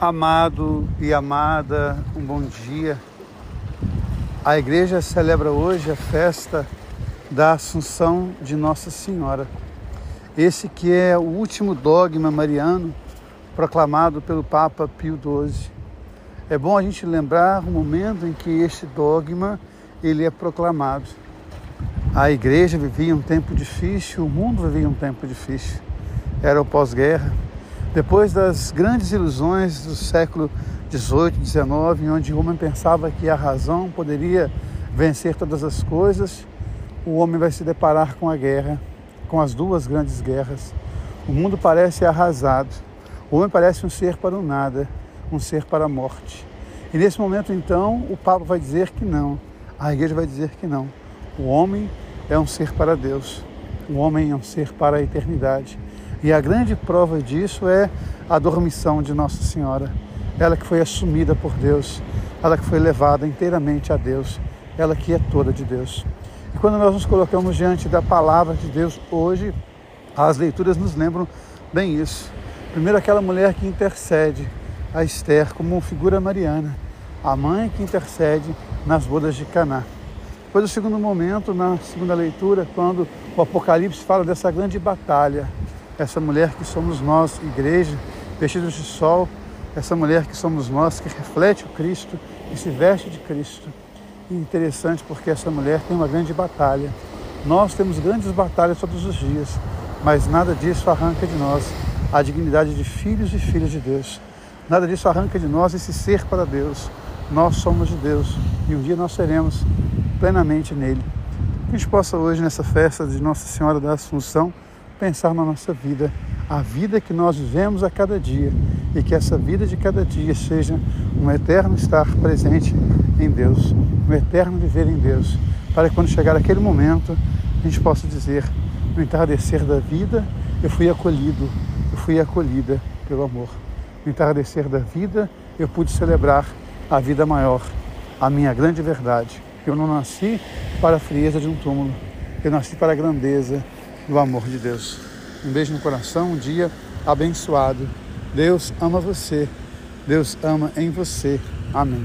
Amado e amada, um bom dia. A igreja celebra hoje a festa da Assunção de Nossa Senhora. Esse que é o último dogma mariano proclamado pelo Papa Pio XII. É bom a gente lembrar o momento em que este dogma ele é proclamado. A igreja vivia um tempo difícil, o mundo vivia um tempo difícil. Era o pós-guerra, depois das grandes ilusões do século XVIII, XIX, onde o homem pensava que a razão poderia vencer todas as coisas, o homem vai se deparar com a guerra, com as duas grandes guerras. O mundo parece arrasado. O homem parece um ser para o nada, um ser para a morte. E nesse momento, então, o Papa vai dizer que não, a igreja vai dizer que não. O homem é um ser para Deus, o homem é um ser para a eternidade. E a grande prova disso é a dormição de Nossa Senhora. Ela que foi assumida por Deus, ela que foi levada inteiramente a Deus, ela que é toda de Deus. E quando nós nos colocamos diante da palavra de Deus hoje, as leituras nos lembram bem isso. Primeiro, aquela mulher que intercede a Esther como figura mariana, a mãe que intercede nas bodas de Caná. Depois, o segundo momento, na segunda leitura, quando o Apocalipse fala dessa grande batalha essa mulher que somos nós, igreja, vestidos de sol, essa mulher que somos nós, que reflete o Cristo e se veste de Cristo. E interessante porque essa mulher tem uma grande batalha. Nós temos grandes batalhas todos os dias, mas nada disso arranca de nós a dignidade de filhos e filhas de Deus. Nada disso arranca de nós esse ser para Deus. Nós somos de Deus e um dia nós seremos plenamente nele. Que a gente possa hoje, nessa festa de Nossa Senhora da Assunção, pensar na nossa vida, a vida que nós vivemos a cada dia e que essa vida de cada dia seja um eterno estar presente em Deus, um eterno viver em Deus, para que quando chegar aquele momento a gente possa dizer: no entardecer da vida eu fui acolhido, eu fui acolhida pelo amor. No entardecer da vida eu pude celebrar a vida maior, a minha grande verdade. Eu não nasci para a frieza de um túmulo, eu nasci para a grandeza do amor de Deus. Um beijo no coração, um dia abençoado. Deus ama você. Deus ama em você. Amém.